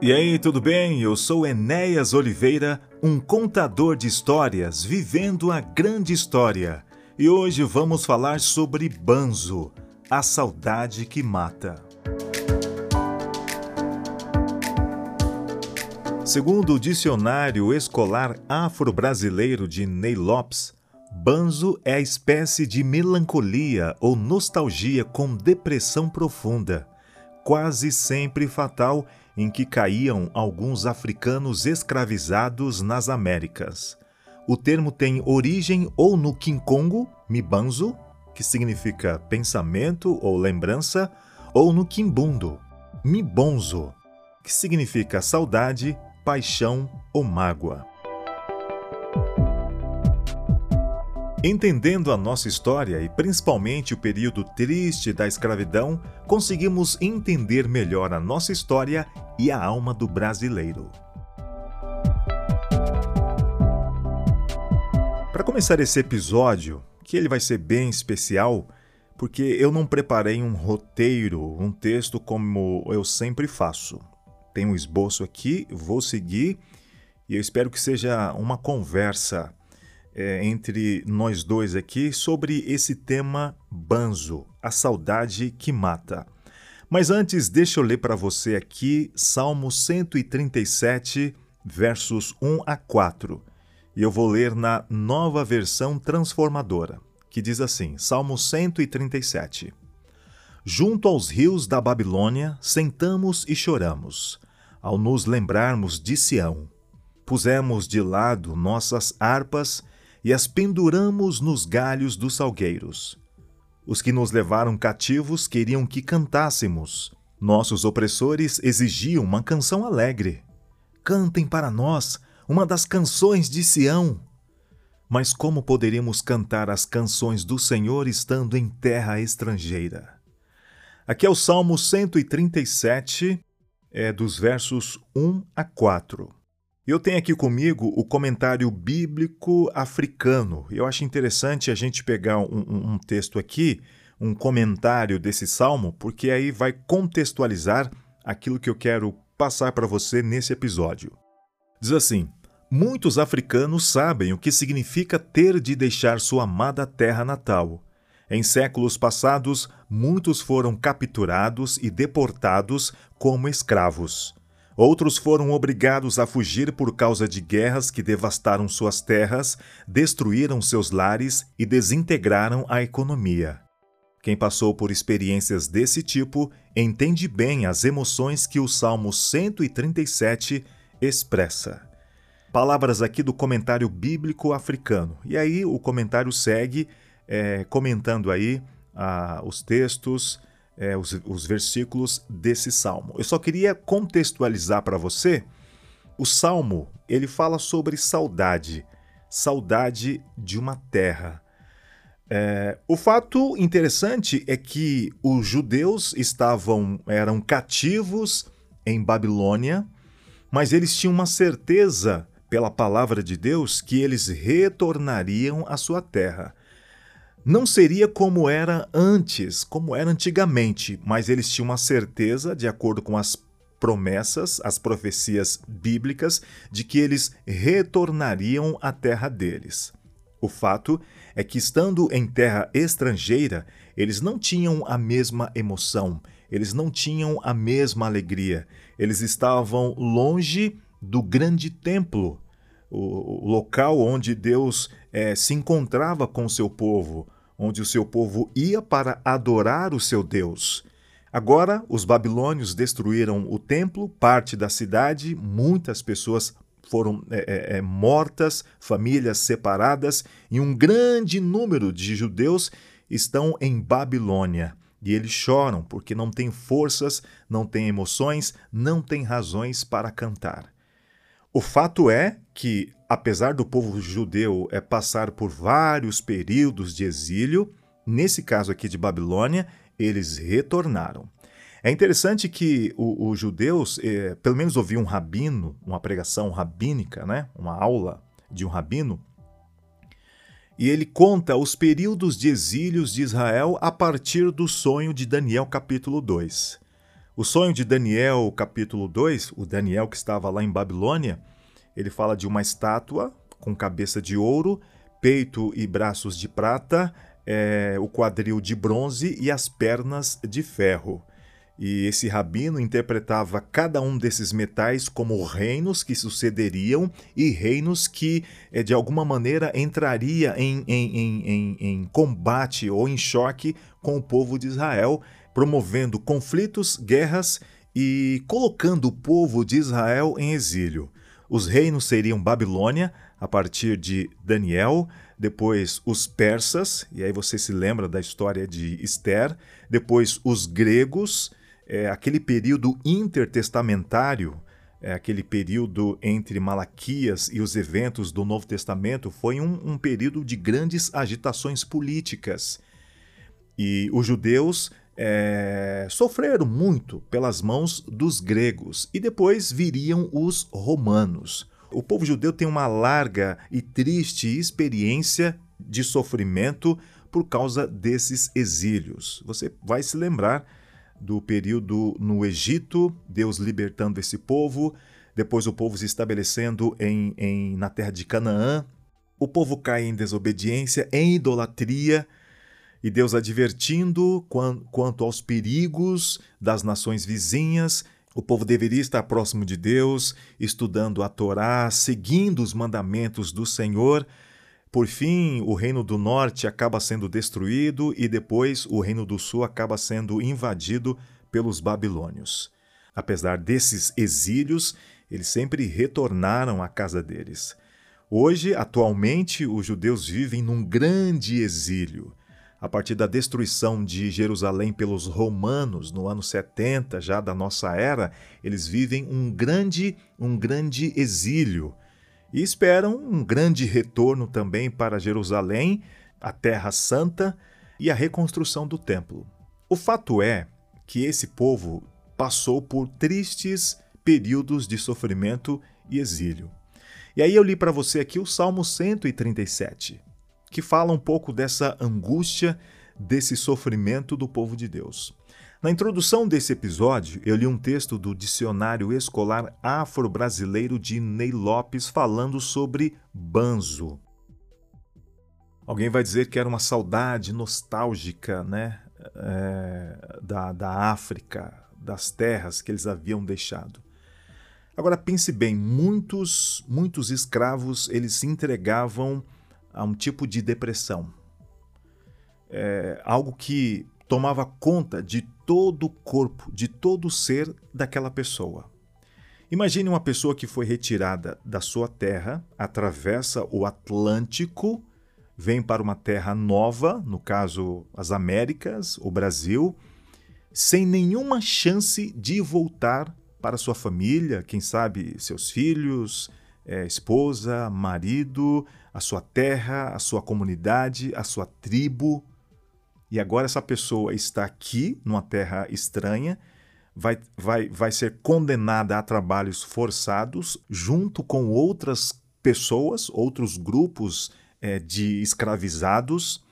E aí, tudo bem? Eu sou Enéas Oliveira, um contador de histórias vivendo a grande história. E hoje vamos falar sobre Banzo, a saudade que mata. Segundo o Dicionário Escolar Afro-Brasileiro de Ney Lopes, Banzo é a espécie de melancolia ou nostalgia com depressão profunda, quase sempre fatal em que caíam alguns africanos escravizados nas Américas. O termo tem origem ou no Kinkongo, Mibanzo, que significa pensamento ou lembrança, ou no Kimbundo, Mibonzo, que significa saudade, paixão ou mágoa. Entendendo a nossa história e principalmente o período triste da escravidão, conseguimos entender melhor a nossa história e a alma do brasileiro. Para começar esse episódio, que ele vai ser bem especial, porque eu não preparei um roteiro, um texto como eu sempre faço. Tem um esboço aqui, vou seguir e eu espero que seja uma conversa é, entre nós dois aqui sobre esse tema banzo, a saudade que mata. Mas antes, deixa eu ler para você aqui Salmo 137, versos 1 a 4. E eu vou ler na nova versão transformadora, que diz assim: Salmo 137. Junto aos rios da Babilônia, sentamos e choramos, ao nos lembrarmos de Sião. Pusemos de lado nossas harpas e as penduramos nos galhos dos salgueiros. Os que nos levaram cativos queriam que cantássemos. Nossos opressores exigiam uma canção alegre. Cantem para nós uma das canções de Sião. Mas como poderíamos cantar as canções do Senhor estando em terra estrangeira? Aqui é o Salmo 137, é dos versos 1 a 4. Eu tenho aqui comigo o comentário bíblico africano. Eu acho interessante a gente pegar um, um, um texto aqui, um comentário desse salmo, porque aí vai contextualizar aquilo que eu quero passar para você nesse episódio. Diz assim: Muitos africanos sabem o que significa ter de deixar sua amada terra natal. Em séculos passados, muitos foram capturados e deportados como escravos. Outros foram obrigados a fugir por causa de guerras que devastaram suas terras, destruíram seus lares e desintegraram a economia. Quem passou por experiências desse tipo entende bem as emoções que o Salmo 137 expressa. Palavras aqui do comentário bíblico africano. E aí o comentário segue é, comentando aí ah, os textos, é, os, os versículos desse salmo. Eu só queria contextualizar para você. O salmo ele fala sobre saudade, saudade de uma terra. É, o fato interessante é que os judeus estavam eram cativos em Babilônia, mas eles tinham uma certeza pela palavra de Deus que eles retornariam à sua terra não seria como era antes, como era antigamente, mas eles tinham uma certeza, de acordo com as promessas, as profecias bíblicas, de que eles retornariam à terra deles. O fato é que, estando em terra estrangeira, eles não tinham a mesma emoção, eles não tinham a mesma alegria, eles estavam longe do grande templo, o local onde Deus é, se encontrava com o seu povo, onde o seu povo ia para adorar o seu Deus. Agora, os babilônios destruíram o templo, parte da cidade, muitas pessoas foram é, é, é, mortas, famílias separadas, e um grande número de judeus estão em Babilônia. E eles choram porque não têm forças, não têm emoções, não têm razões para cantar. O fato é que, apesar do povo judeu é, passar por vários períodos de exílio, nesse caso aqui de Babilônia, eles retornaram. É interessante que os judeus, é, pelo menos ouvi um rabino, uma pregação rabínica, né? uma aula de um rabino, e ele conta os períodos de exílios de Israel a partir do sonho de Daniel capítulo 2. O sonho de Daniel, capítulo 2, o Daniel que estava lá em Babilônia, ele fala de uma estátua com cabeça de ouro, peito e braços de prata, é, o quadril de bronze e as pernas de ferro. E esse rabino interpretava cada um desses metais como reinos que sucederiam e reinos que, eh, de alguma maneira, entraria em, em, em, em, combate ou em choque com o povo de Israel, promovendo conflitos, guerras e colocando o povo de Israel em exílio. Os reinos seriam Babilônia, a partir de Daniel, depois os persas, e aí você se lembra da história de Esther, depois os gregos, é, aquele período intertestamentário, é, aquele período entre Malaquias e os eventos do Novo Testamento, foi um, um período de grandes agitações políticas. E os judeus é, sofreram muito pelas mãos dos gregos, e depois viriam os romanos. O povo judeu tem uma larga e triste experiência de sofrimento por causa desses exílios. Você vai se lembrar do período no Egito, Deus libertando esse povo, depois o povo se estabelecendo em, em, na terra de Canaã, o povo cai em desobediência, em idolatria, e Deus advertindo quanto aos perigos das nações vizinhas. O povo deveria estar próximo de Deus, estudando a Torá, seguindo os mandamentos do Senhor. Por fim, o reino do norte acaba sendo destruído e depois o reino do sul acaba sendo invadido pelos babilônios. Apesar desses exílios, eles sempre retornaram à casa deles. Hoje, atualmente, os judeus vivem num grande exílio. A partir da destruição de Jerusalém pelos romanos no ano 70 já da nossa era, eles vivem um grande, um grande exílio e esperam um grande retorno também para Jerusalém, a Terra Santa e a reconstrução do templo. O fato é que esse povo passou por tristes períodos de sofrimento e exílio. E aí eu li para você aqui o Salmo 137, que fala um pouco dessa angústia, desse sofrimento do povo de Deus. Na introdução desse episódio, eu li um texto do Dicionário Escolar Afro-Brasileiro de Ney Lopes falando sobre banzo. Alguém vai dizer que era uma saudade nostálgica né, é, da, da África, das terras que eles haviam deixado. Agora pense bem, muitos, muitos escravos eles se entregavam a um tipo de depressão. É, algo que tomava conta de todo o corpo, de todo o ser daquela pessoa. Imagine uma pessoa que foi retirada da sua terra, atravessa o Atlântico, vem para uma terra nova, no caso as Américas, o Brasil, sem nenhuma chance de voltar para sua família, quem sabe seus filhos, é, esposa, marido, a sua terra, a sua comunidade, a sua tribo e agora essa pessoa está aqui, numa terra estranha, vai, vai, vai ser condenada a trabalhos forçados, junto com outras pessoas, outros grupos é, de escravizados.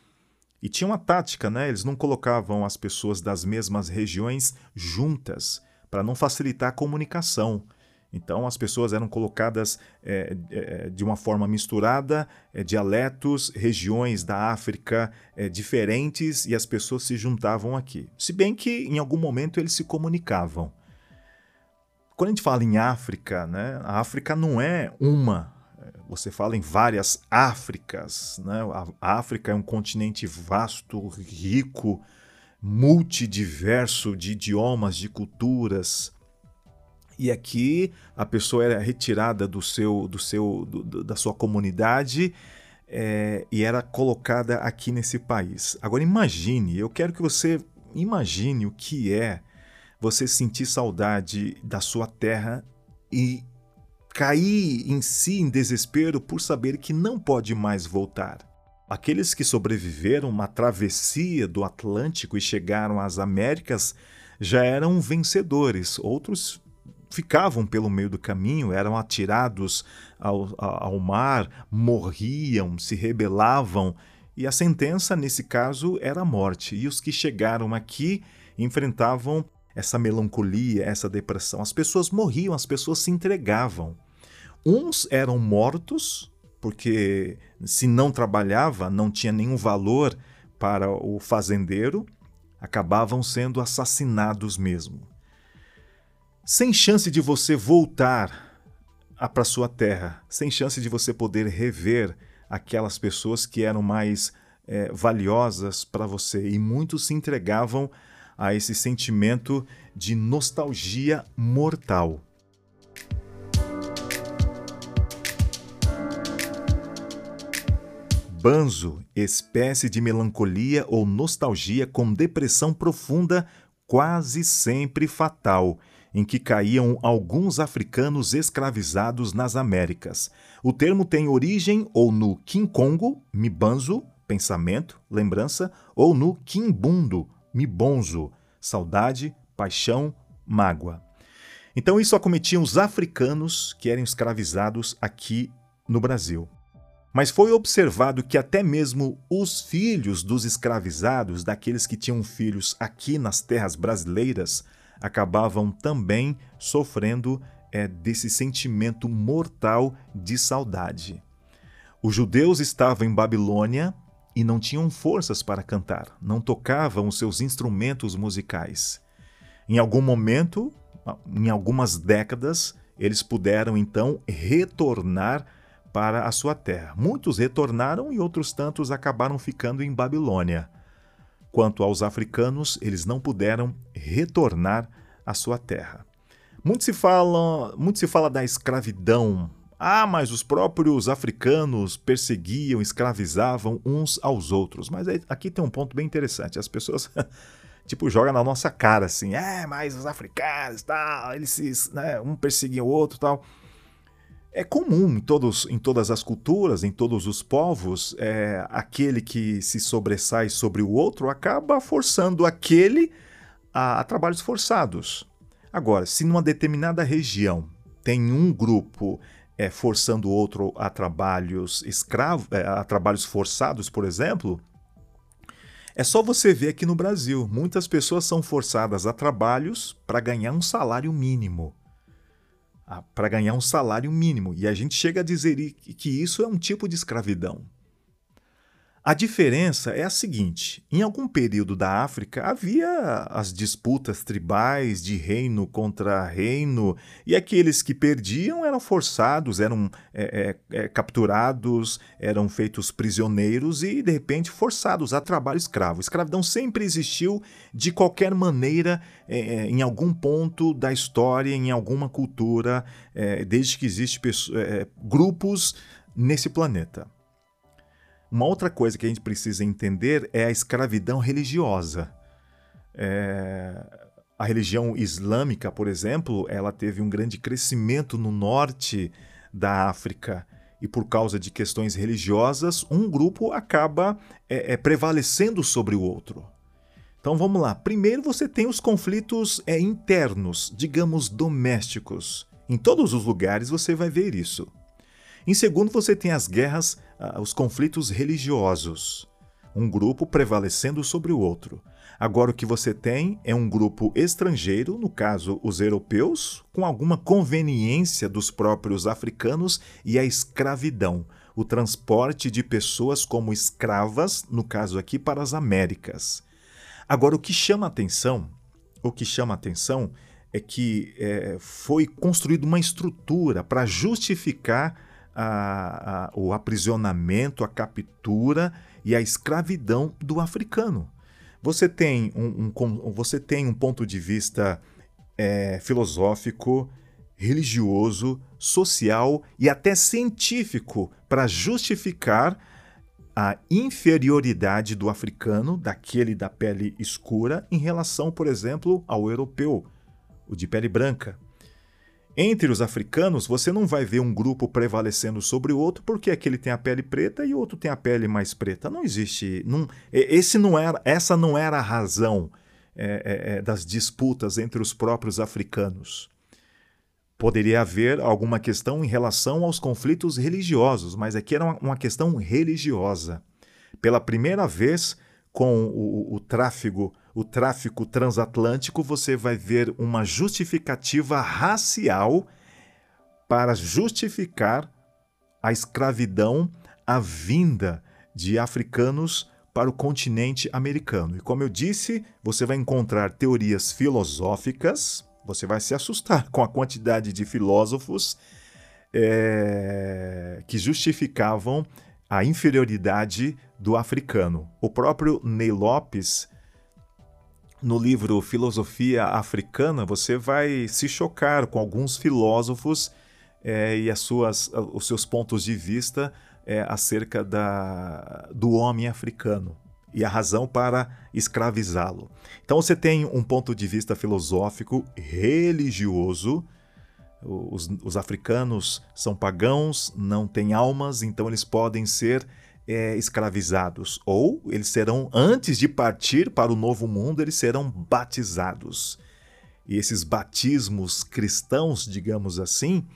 E tinha uma tática, né? Eles não colocavam as pessoas das mesmas regiões juntas para não facilitar a comunicação. Então as pessoas eram colocadas é, de uma forma misturada, é, dialetos, regiões da África diferentes e as pessoas se juntavam aqui. Se bem que em algum momento eles se comunicavam. Quando a gente fala em África, né, a África não é uma. Você fala em várias Áfricas. Né? A África é um continente vasto, rico, multidiverso de idiomas, de culturas. E aqui a pessoa era retirada do seu, do seu, do, da sua comunidade é, e era colocada aqui nesse país. Agora imagine, eu quero que você imagine o que é você sentir saudade da sua terra e cair em si em desespero por saber que não pode mais voltar. Aqueles que sobreviveram uma travessia do Atlântico e chegaram às Américas já eram vencedores, outros ficavam pelo meio do caminho, eram atirados ao, ao mar, morriam, se rebelavam, e a sentença, nesse caso, era a morte. E os que chegaram aqui enfrentavam essa melancolia, essa depressão. As pessoas morriam, as pessoas se entregavam. Uns eram mortos, porque se não trabalhava, não tinha nenhum valor para o fazendeiro, acabavam sendo assassinados mesmo. Sem chance de você voltar para sua terra, sem chance de você poder rever aquelas pessoas que eram mais é, valiosas para você. E muitos se entregavam a esse sentimento de nostalgia mortal. Banzo, espécie de melancolia ou nostalgia com depressão profunda, quase sempre fatal, em que caíam alguns africanos escravizados nas Américas. O termo tem origem ou no Kinkongo, mibanzo, pensamento, lembrança, ou no Kimbundo, mibonzo, saudade, paixão, mágoa. Então isso acometia os africanos que eram escravizados aqui no Brasil. Mas foi observado que até mesmo os filhos dos escravizados, daqueles que tinham filhos aqui nas terras brasileiras, acabavam também sofrendo é, desse sentimento mortal de saudade. Os judeus estavam em Babilônia e não tinham forças para cantar, não tocavam os seus instrumentos musicais. Em algum momento, em algumas décadas, eles puderam então retornar para a sua terra. Muitos retornaram e outros tantos acabaram ficando em Babilônia. Quanto aos africanos, eles não puderam retornar à sua terra. Muito se fala, muito se fala da escravidão. Ah, mas os próprios africanos perseguiam, escravizavam uns aos outros. Mas aqui tem um ponto bem interessante. As pessoas tipo jogam na nossa cara assim, é, mas os africanos, tal, eles se, né, um perseguia o outro, tal. É comum em, todos, em todas as culturas, em todos os povos, é, aquele que se sobressai sobre o outro acaba forçando aquele a, a trabalhos forçados. Agora, se numa determinada região tem um grupo é, forçando o outro a trabalhos escravos, é, a trabalhos forçados, por exemplo, é só você ver aqui no Brasil. Muitas pessoas são forçadas a trabalhos para ganhar um salário mínimo para ganhar um salário mínimo. E a gente chega a dizer que isso é um tipo de escravidão. A diferença é a seguinte: em algum período da África havia as disputas tribais de reino contra reino, e aqueles que perdiam eram forçados, eram é, é, é, capturados, eram feitos prisioneiros e, de repente, forçados a trabalho escravo. Escravidão sempre existiu de qualquer maneira, é, é, em algum ponto da história, em alguma cultura, é, desde que existem grupos nesse planeta. Uma outra coisa que a gente precisa entender é a escravidão religiosa. É... A religião islâmica, por exemplo, ela teve um grande crescimento no norte da África e por causa de questões religiosas, um grupo acaba é, é, prevalecendo sobre o outro. Então vamos lá. Primeiro você tem os conflitos é, internos, digamos domésticos. Em todos os lugares você vai ver isso. Em segundo, você tem as guerras, ah, os conflitos religiosos. Um grupo prevalecendo sobre o outro. Agora, o que você tem é um grupo estrangeiro, no caso os europeus, com alguma conveniência dos próprios africanos e a escravidão, o transporte de pessoas como escravas, no caso aqui, para as Américas. Agora, o que chama atenção, o que chama atenção é que é, foi construída uma estrutura para justificar a, a, o aprisionamento, a captura e a escravidão do africano. Você tem um, um você tem um ponto de vista é, filosófico, religioso, social e até científico para justificar a inferioridade do africano, daquele da pele escura, em relação, por exemplo, ao europeu, o de pele branca. Entre os africanos, você não vai ver um grupo prevalecendo sobre o outro porque aquele tem a pele preta e o outro tem a pele mais preta. Não existe. Não, esse não era, essa não era a razão é, é, é, das disputas entre os próprios africanos. Poderia haver alguma questão em relação aos conflitos religiosos, mas aqui era uma, uma questão religiosa. Pela primeira vez, com o, o tráfego o tráfico transatlântico, você vai ver uma justificativa racial para justificar a escravidão, a vinda de africanos para o continente americano. E como eu disse, você vai encontrar teorias filosóficas, você vai se assustar com a quantidade de filósofos é, que justificavam a inferioridade do africano. O próprio Ney Lopes, no livro Filosofia Africana, você vai se chocar com alguns filósofos é, e as suas, os seus pontos de vista é, acerca da, do homem africano e a razão para escravizá-lo. Então você tem um ponto de vista filosófico, religioso. Os, os africanos são pagãos, não têm almas, então eles podem ser é, escravizados. Ou eles serão, antes de partir para o novo mundo, eles serão batizados. E esses batismos cristãos, digamos assim,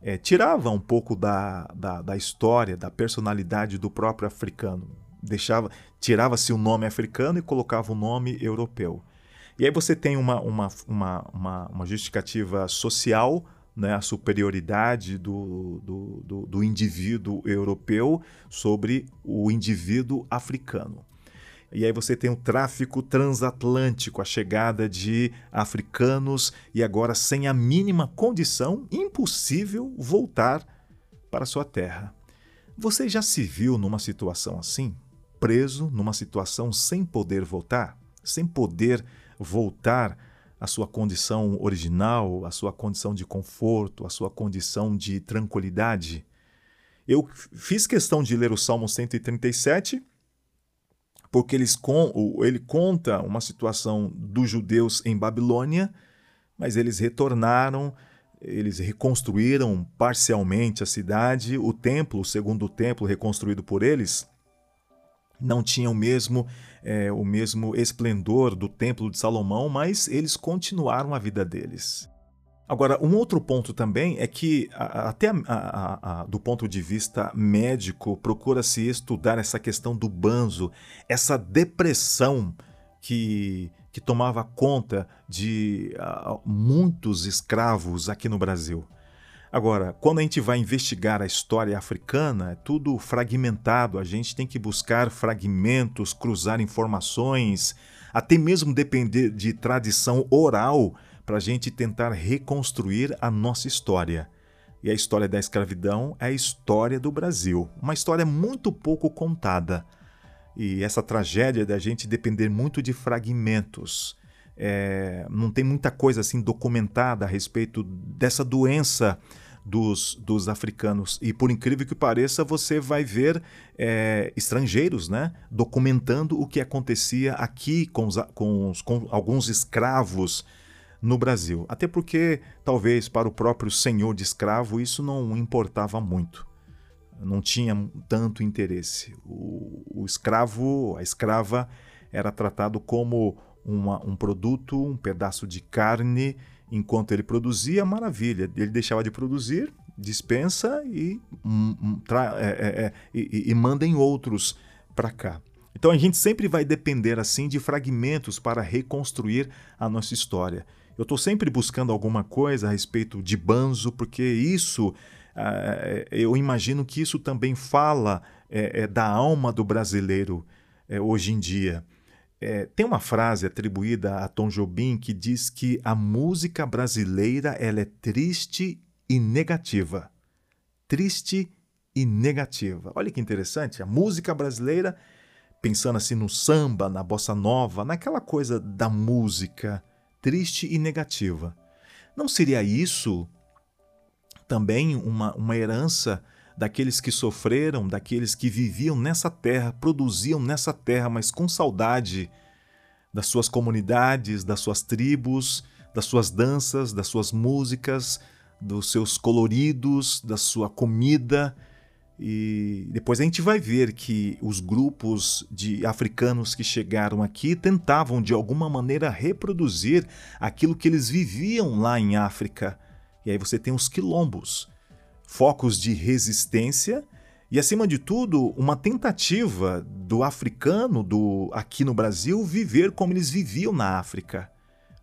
é, tirava um pouco da, da, da, história, da personalidade do próprio africano. Deixava, tirava-se o nome africano e colocava o nome europeu. E aí você tem uma, uma, uma, uma, uma justificativa social, né, a superioridade do, do, do, do indivíduo europeu sobre o indivíduo africano. E aí você tem o tráfico transatlântico, a chegada de africanos e agora sem a mínima condição, impossível voltar para sua terra. Você já se viu numa situação assim? Preso numa situação sem poder voltar? Sem poder voltar à sua condição original, à sua condição de conforto, à sua condição de tranquilidade? Eu fiz questão de ler o Salmo 137 porque eles ele conta uma situação dos judeus em Babilônia, mas eles retornaram, eles reconstruíram parcialmente a cidade, o templo, o segundo templo reconstruído por eles, não tinha o mesmo, é, o mesmo esplendor do templo de Salomão, mas eles continuaram a vida deles. Agora, um outro ponto também é que, até a, a, a, do ponto de vista médico, procura-se estudar essa questão do banzo, essa depressão que, que tomava conta de muitos escravos aqui no Brasil. Agora, quando a gente vai investigar a história africana, é tudo fragmentado, a gente tem que buscar fragmentos, cruzar informações, até mesmo depender de tradição oral para a gente tentar reconstruir a nossa história. E a história da escravidão é a história do Brasil, uma história muito pouco contada. E essa tragédia da gente depender muito de fragmentos. É, não tem muita coisa assim documentada a respeito dessa doença dos, dos africanos. E por incrível que pareça, você vai ver é, estrangeiros né, documentando o que acontecia aqui com, os, com, os, com alguns escravos no Brasil. Até porque, talvez para o próprio senhor de escravo, isso não importava muito. Não tinha tanto interesse. O, o escravo, a escrava, era tratado como uma, um produto, um pedaço de carne. Enquanto ele produzia, maravilha. Ele deixava de produzir, dispensa e, um, um, é, é, é, e, e mandem outros para cá. Então a gente sempre vai depender assim de fragmentos para reconstruir a nossa história. Eu estou sempre buscando alguma coisa a respeito de Banzo, porque isso, uh, eu imagino que isso também fala é, da alma do brasileiro hoje em dia. Tem uma frase atribuída a Tom Jobim que diz que a música brasileira ela é triste e negativa. Triste e negativa. Olha que interessante, a música brasileira, pensando assim no samba, na bossa nova, naquela coisa da música triste e negativa. Não seria isso também uma, uma herança daqueles que sofreram, daqueles que viviam nessa terra, produziam nessa terra, mas com saudade das suas comunidades, das suas tribos, das suas danças, das suas músicas, dos seus coloridos, da sua comida e depois a gente vai ver que os grupos de africanos que chegaram aqui tentavam de alguma maneira reproduzir aquilo que eles viviam lá em África. E aí você tem os quilombos, focos de resistência e acima de tudo, uma tentativa do africano do aqui no Brasil viver como eles viviam na África,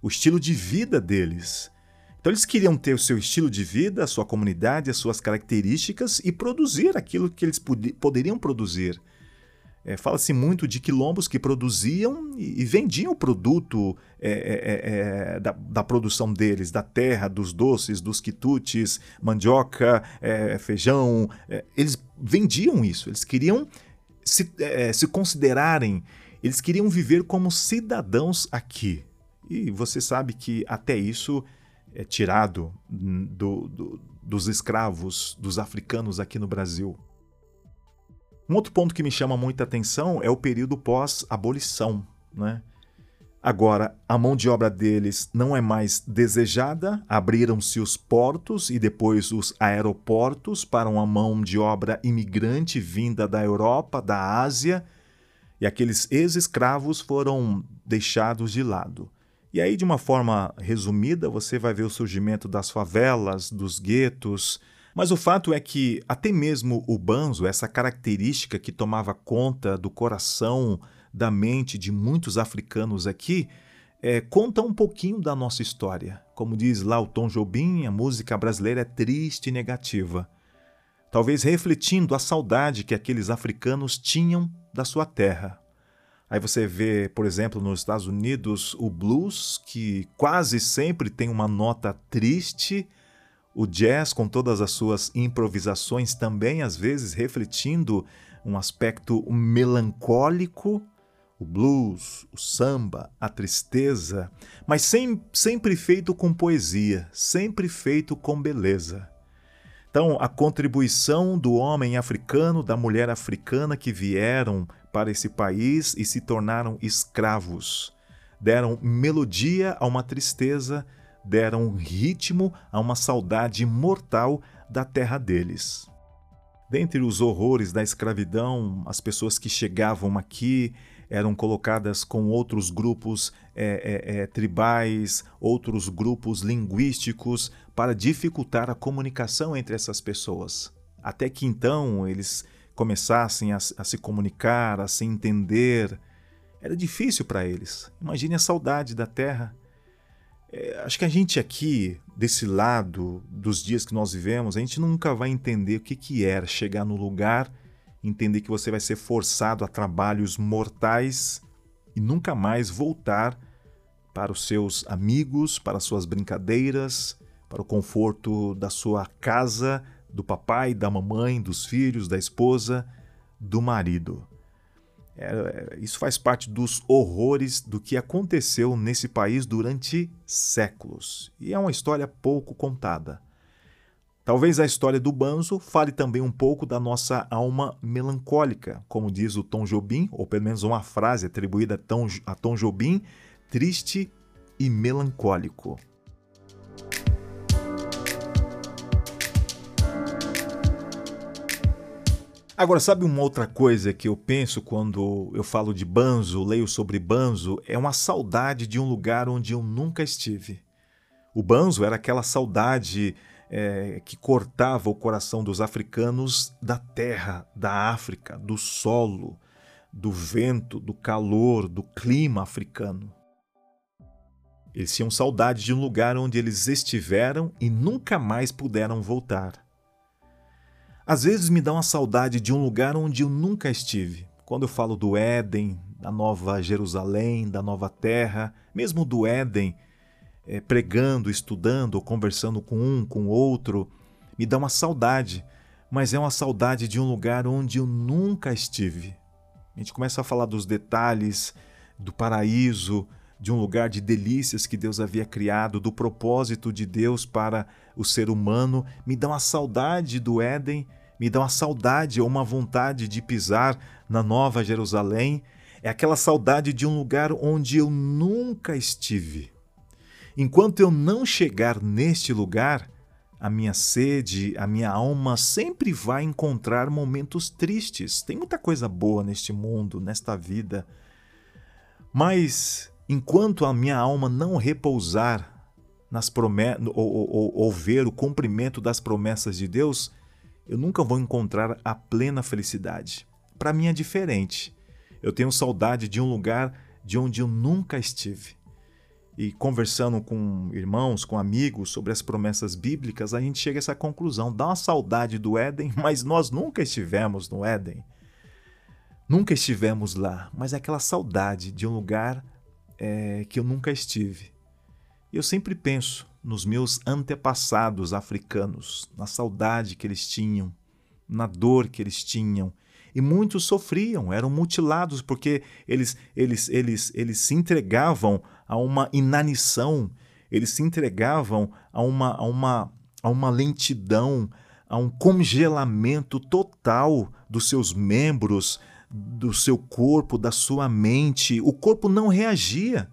o estilo de vida deles. Então eles queriam ter o seu estilo de vida, a sua comunidade, as suas características e produzir aquilo que eles pod poderiam produzir. É, Fala-se muito de quilombos que produziam e, e vendiam o produto é, é, é, é da, da, produção deles, da terra, dos doces, dos quitutes, mandioca, é, feijão. eles vendiam isso, eles queriam se, se considerarem, eles queriam viver como cidadãos aqui. E você sabe que até isso é tirado do, do, dos escravos, dos africanos aqui no Brasil. Um outro ponto que me chama muita atenção é o período pós-abolição. Né? Agora, a mão de obra deles não é mais desejada, abriram-se os portos e depois os aeroportos para uma mão de obra imigrante vinda da Europa, da Ásia, e aqueles ex-escravos foram deixados de lado. E aí, de uma forma resumida, você vai ver o surgimento das favelas, dos guetos, mas o fato é que até mesmo o banzo, essa característica que tomava conta do coração, da mente de muitos africanos aqui, é, conta um pouquinho da nossa história. Como diz lá o Tom Jobim, a música brasileira é triste e negativa. Talvez refletindo a saudade que aqueles africanos tinham da sua terra. Aí você vê, por exemplo, nos Estados Unidos, o blues, que quase sempre tem uma nota triste, o jazz, com todas as suas improvisações, também às vezes refletindo um aspecto melancólico, o blues, o samba, a tristeza, mas sem, sempre feito com poesia, sempre feito com beleza. Então, a contribuição do homem africano, da mulher africana que vieram para esse país e se tornaram escravos, deram melodia a uma tristeza deram ritmo a uma saudade mortal da terra deles. Dentre os horrores da escravidão, as pessoas que chegavam aqui eram colocadas com outros grupos é, é, é, tribais, outros grupos linguísticos, para dificultar a comunicação entre essas pessoas. Até que então eles começassem a, a se comunicar, a se entender. Era difícil para eles. Imagine a saudade da terra. É, acho que a gente aqui, desse lado dos dias que nós vivemos, a gente nunca vai entender o que, que era chegar no lugar, entender que você vai ser forçado a trabalhos mortais e nunca mais voltar para os seus amigos, para as suas brincadeiras, para o conforto da sua casa, do papai, da mamãe, dos filhos, da esposa, do marido. É, é, isso faz parte dos horrores do que aconteceu nesse país durante séculos. E é uma história pouco contada. Talvez a história do Banzo fale também um pouco da nossa alma melancólica, como diz o Tom Jobim, ou pelo menos uma frase atribuída a Tom, a Tom Jobim, triste e melancólico. Agora, sabe uma outra coisa que eu penso quando eu falo de Banzo, leio sobre Banzo? É uma saudade de um lugar onde eu nunca estive. O Banzo era aquela saudade é, que cortava o coração dos africanos da terra, da África, do solo, do vento, do calor, do clima africano. Eles tinham saudade de um lugar onde eles estiveram e nunca mais puderam voltar. Às vezes me dá uma saudade de um lugar onde eu nunca estive. Quando eu falo do Éden, da Nova Jerusalém, da Nova Terra, mesmo do Éden, é, pregando, estudando conversando com um, com outro, me dá uma saudade, mas é uma saudade de um lugar onde eu nunca estive. A gente começa a falar dos detalhes do paraíso, de um lugar de delícias que Deus havia criado, do propósito de Deus para o ser humano, me dá uma saudade do Éden, me dá uma saudade ou uma vontade de pisar na Nova Jerusalém. É aquela saudade de um lugar onde eu nunca estive. Enquanto eu não chegar neste lugar, a minha sede, a minha alma sempre vai encontrar momentos tristes. Tem muita coisa boa neste mundo, nesta vida. Mas enquanto a minha alma não repousar nas promessas ou, ou, ou ver o cumprimento das promessas de Deus, eu nunca vou encontrar a plena felicidade. Para mim é diferente. Eu tenho saudade de um lugar de onde eu nunca estive. E conversando com irmãos, com amigos sobre as promessas bíblicas, a gente chega a essa conclusão: dá uma saudade do Éden, mas nós nunca estivemos no Éden. Nunca estivemos lá, mas é aquela saudade de um lugar é, que eu nunca estive. Eu sempre penso nos meus antepassados africanos, na saudade que eles tinham, na dor que eles tinham. E muitos sofriam, eram mutilados porque eles, eles, eles, eles se entregavam a uma inanição, eles se entregavam a uma, a uma, a uma lentidão, a um congelamento total dos seus membros, do seu corpo, da sua mente. O corpo não reagia.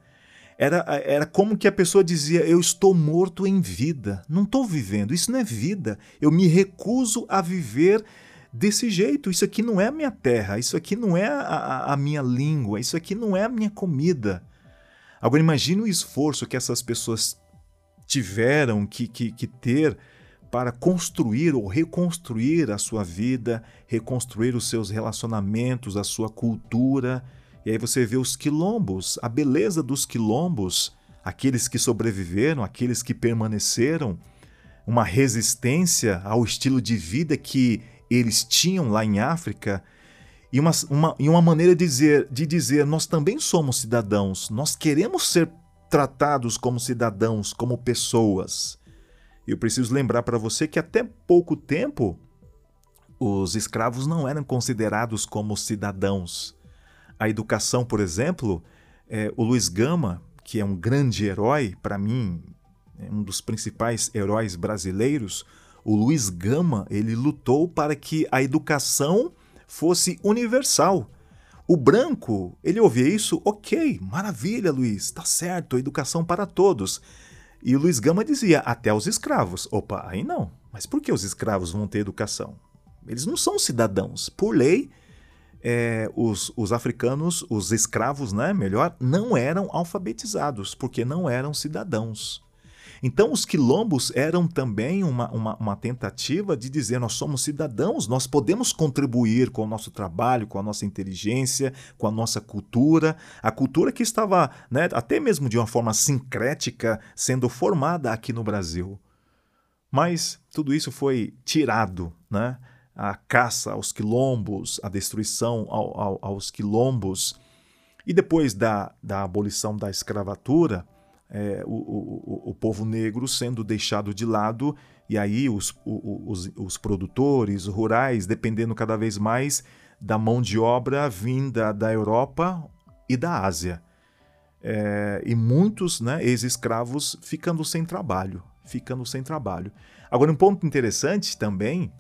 Era, era como que a pessoa dizia: Eu estou morto em vida, não estou vivendo. Isso não é vida. Eu me recuso a viver desse jeito. Isso aqui não é a minha terra, isso aqui não é a, a minha língua, isso aqui não é a minha comida. Agora, imagine o esforço que essas pessoas tiveram que, que, que ter para construir ou reconstruir a sua vida, reconstruir os seus relacionamentos, a sua cultura. E aí você vê os quilombos, a beleza dos quilombos, aqueles que sobreviveram, aqueles que permaneceram, uma resistência ao estilo de vida que eles tinham lá em África e uma, uma, e uma maneira de dizer, de dizer: nós também somos cidadãos, nós queremos ser tratados como cidadãos, como pessoas. Eu preciso lembrar para você que até pouco tempo os escravos não eram considerados como cidadãos. A educação, por exemplo, é, o Luiz Gama, que é um grande herói, para mim, é um dos principais heróis brasileiros, o Luiz Gama, ele lutou para que a educação fosse universal. O branco, ele ouvia isso, ok, maravilha, Luiz, tá certo, educação para todos. E o Luiz Gama dizia, até os escravos. Opa, aí não. Mas por que os escravos vão ter educação? Eles não são cidadãos. Por lei, é, os, os africanos, os escravos, né, melhor, não eram alfabetizados, porque não eram cidadãos. Então, os quilombos eram também uma, uma, uma, tentativa de dizer: nós somos cidadãos, nós podemos contribuir com o nosso trabalho, com a nossa inteligência, com a nossa cultura, a cultura que estava, né, até mesmo de uma forma sincrética, sendo formada aqui no Brasil. Mas tudo isso foi tirado, né? A caça aos quilombos, a destruição ao, ao, aos quilombos. E depois da, da abolição da escravatura, é, o, o, o, povo negro sendo deixado de lado, e aí os, os, os produtores rurais dependendo cada vez mais da mão de obra vinda da Europa e da Ásia. É, e muitos né, ex-escravos ficando sem trabalho, ficando sem trabalho. Agora, um ponto interessante também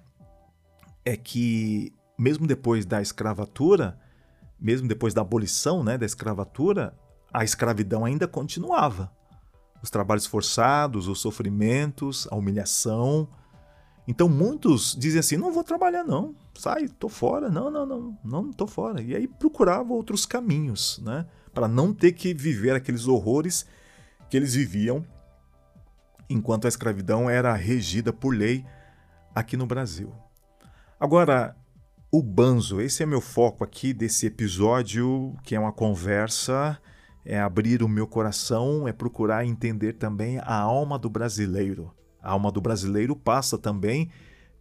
é que, mesmo depois da escravatura, mesmo depois da abolição né, da escravatura, a escravidão ainda continuava os trabalhos forçados, os sofrimentos, a humilhação. Então muitos dizem assim: não vou trabalhar, não, sai, tô fora, não, não, não, não, tô fora. E aí procuravam outros caminhos, né, para não ter que viver aqueles horrores que eles viviam enquanto a escravidão era regida por lei aqui no Brasil. Agora, o banzo, esse é meu foco aqui desse episódio, que é uma conversa é abrir o meu coração, é procurar entender também a alma do brasileiro. A alma do brasileiro passa também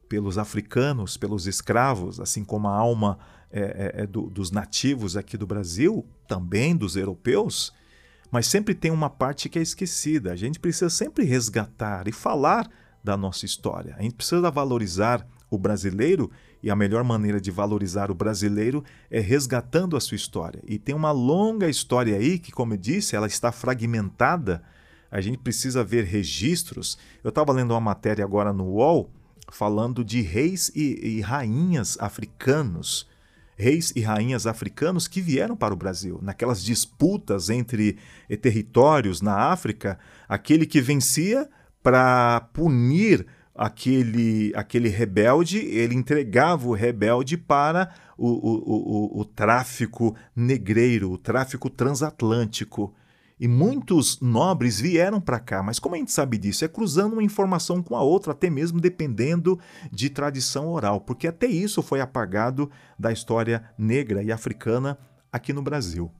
pelos africanos, pelos escravos, assim como a alma é, é, é, do, dos nativos aqui do Brasil, também dos europeus, mas sempre tem uma parte que é esquecida. A gente precisa sempre resgatar e falar da nossa história. A gente precisa valorizar o brasileiro e a melhor maneira de valorizar o brasileiro é resgatando a sua história. E tem uma longa história aí que, como eu disse, ela está fragmentada. A gente precisa ver registros. Eu estava lendo uma matéria agora no UOL falando de reis e, e rainhas africanos reis e rainhas africanos que vieram para o Brasil. Naquelas disputas entre territórios na África, aquele que vencia para punir aquele, aquele rebelde, ele entregava o rebelde para o, o, o, o tráfico negreiro, o tráfico transatlântico. E muitos nobres vieram para cá, mas como a gente sabe disso? É cruzando uma informação com a outra, até mesmo dependendo de tradição oral, porque até isso foi apagado da história negra e africana aqui no Brasil.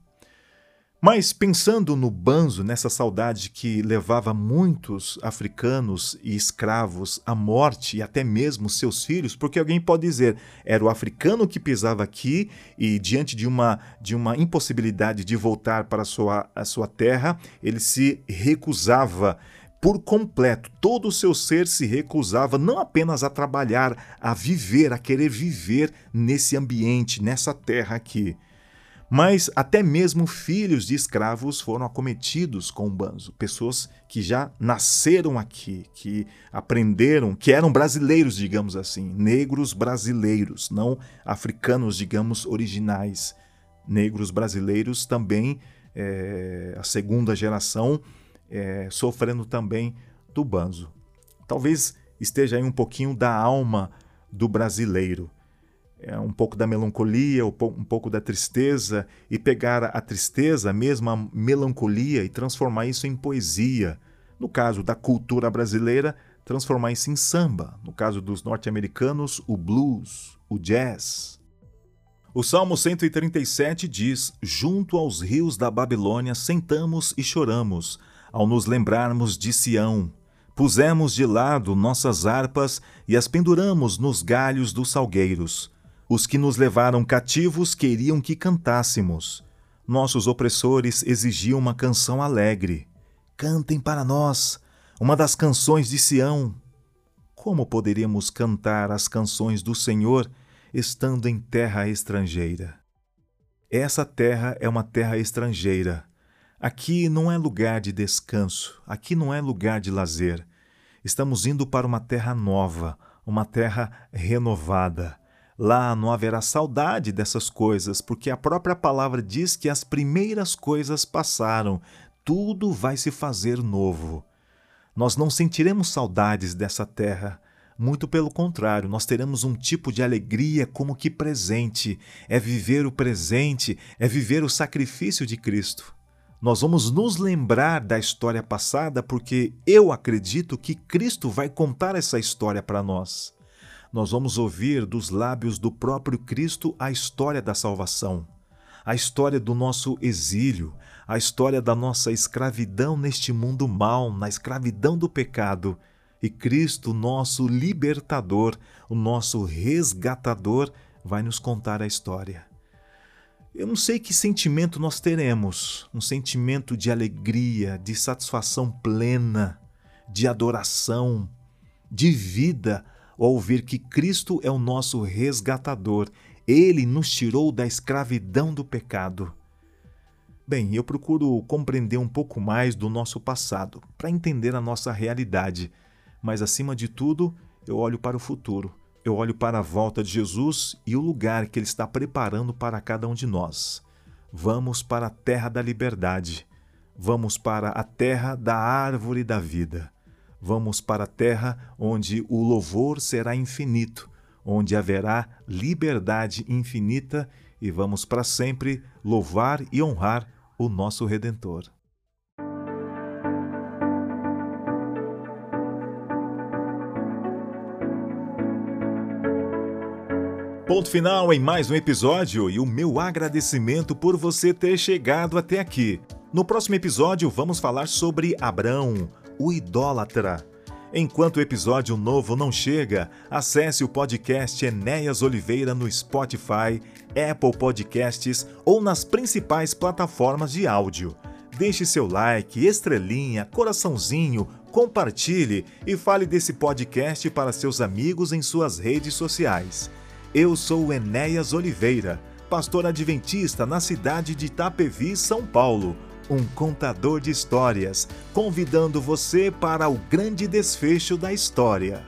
Mas pensando no banzo, nessa saudade que levava muitos africanos e escravos à morte e até mesmo seus filhos, porque alguém pode dizer, era o africano que pisava aqui e diante de uma, de uma impossibilidade de voltar para a sua, a sua terra, ele se recusava por completo, todo o seu ser se recusava não apenas a trabalhar, a viver, a querer viver nesse ambiente, nessa terra aqui. Mas até mesmo filhos de escravos foram acometidos com o banzo, pessoas que já nasceram aqui, que aprenderam, que eram brasileiros, digamos assim, negros brasileiros, não africanos, digamos, originais. Negros brasileiros também, é, a segunda geração, é, sofrendo também do banzo. Talvez esteja aí um pouquinho da alma do brasileiro um pouco da melancolia, um pouco da tristeza, e pegar a tristeza, mesmo a melancolia, e transformar isso em poesia. No caso da cultura brasileira, transformar isso em samba. No caso dos norte-americanos, o blues, o jazz. O Salmo 137 diz: Junto aos rios da Babilônia sentamos e choramos, ao nos lembrarmos de Sião. Pusemos de lado nossas harpas e as penduramos nos galhos dos salgueiros. Os que nos levaram cativos queriam que cantássemos. Nossos opressores exigiam uma canção alegre. Cantem para nós uma das canções de Sião. Como poderíamos cantar as canções do Senhor estando em terra estrangeira? Essa terra é uma terra estrangeira. Aqui não é lugar de descanso, aqui não é lugar de lazer. Estamos indo para uma terra nova, uma terra renovada. Lá não haverá saudade dessas coisas, porque a própria palavra diz que as primeiras coisas passaram, tudo vai se fazer novo. Nós não sentiremos saudades dessa terra. Muito pelo contrário, nós teremos um tipo de alegria como que presente. É viver o presente, é viver o sacrifício de Cristo. Nós vamos nos lembrar da história passada porque eu acredito que Cristo vai contar essa história para nós nós vamos ouvir dos lábios do próprio Cristo a história da salvação, a história do nosso exílio, a história da nossa escravidão neste mundo mal, na escravidão do pecado. E Cristo, nosso libertador, o nosso resgatador, vai nos contar a história. Eu não sei que sentimento nós teremos, um sentimento de alegria, de satisfação plena, de adoração, de vida ao ouvir que Cristo é o nosso resgatador, ele nos tirou da escravidão do pecado. Bem, eu procuro compreender um pouco mais do nosso passado, para entender a nossa realidade, mas acima de tudo, eu olho para o futuro. Eu olho para a volta de Jesus e o lugar que Ele está preparando para cada um de nós. Vamos para a terra da liberdade. Vamos para a terra da árvore da vida. Vamos para a terra onde o louvor será infinito, onde haverá liberdade infinita e vamos para sempre louvar e honrar o nosso Redentor. Ponto final em mais um episódio e o meu agradecimento por você ter chegado até aqui. No próximo episódio, vamos falar sobre Abrão, o idólatra. Enquanto o episódio novo não chega, acesse o podcast Enéas Oliveira no Spotify, Apple Podcasts ou nas principais plataformas de áudio. Deixe seu like, estrelinha, coraçãozinho, compartilhe e fale desse podcast para seus amigos em suas redes sociais. Eu sou Enéas Oliveira, pastor adventista na cidade de Itapevi, São Paulo um contador de histórias, convidando você para o grande desfecho da história.